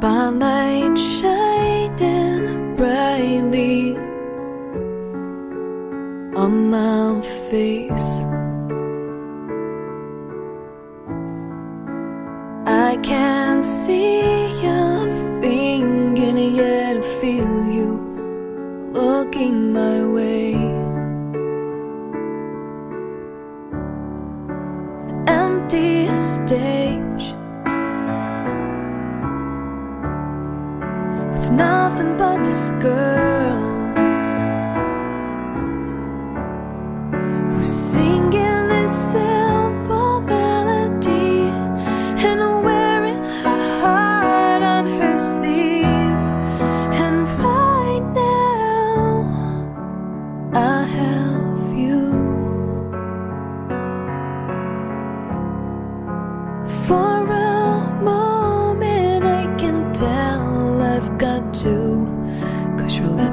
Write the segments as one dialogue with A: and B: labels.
A: spotlight shining brightly on my face. I can't see your thinking yet I feel you looking my way. Nothing but this girl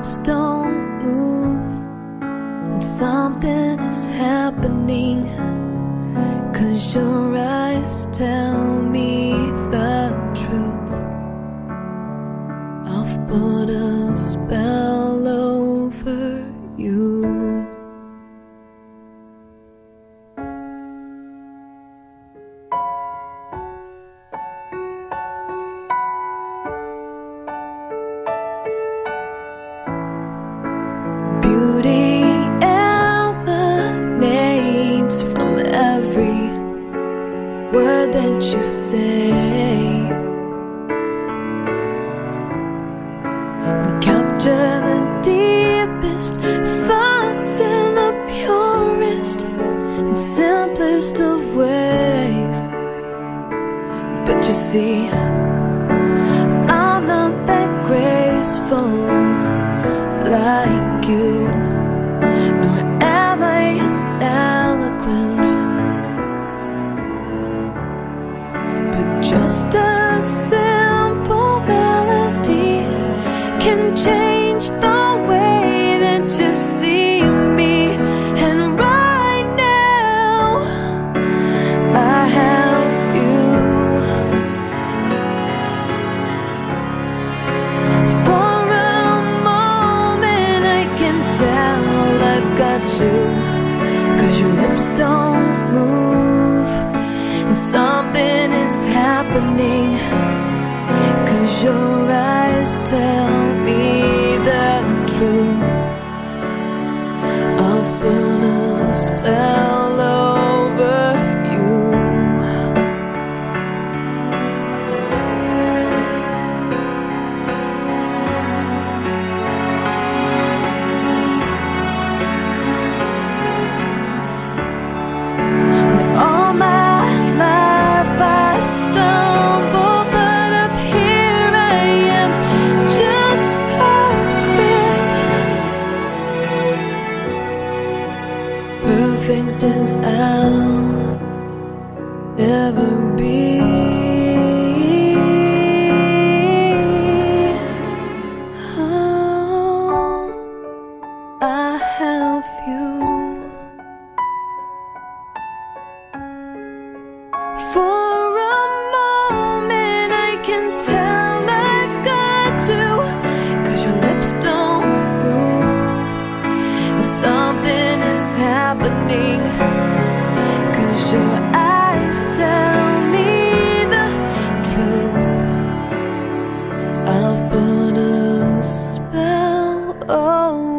A: lips don't move. And something is happening. Cause your eyes tell me the truth. I've put a spell over you. That you say. And capture the deepest thoughts in the purest and simplest of ways. But you see, just a simple melody can change the way that you see me. And right now, I have you. For a moment, I can tell I've got you. Cause your lips don't move, happening. Cause your eyes Perfect as I'll ever be. oh.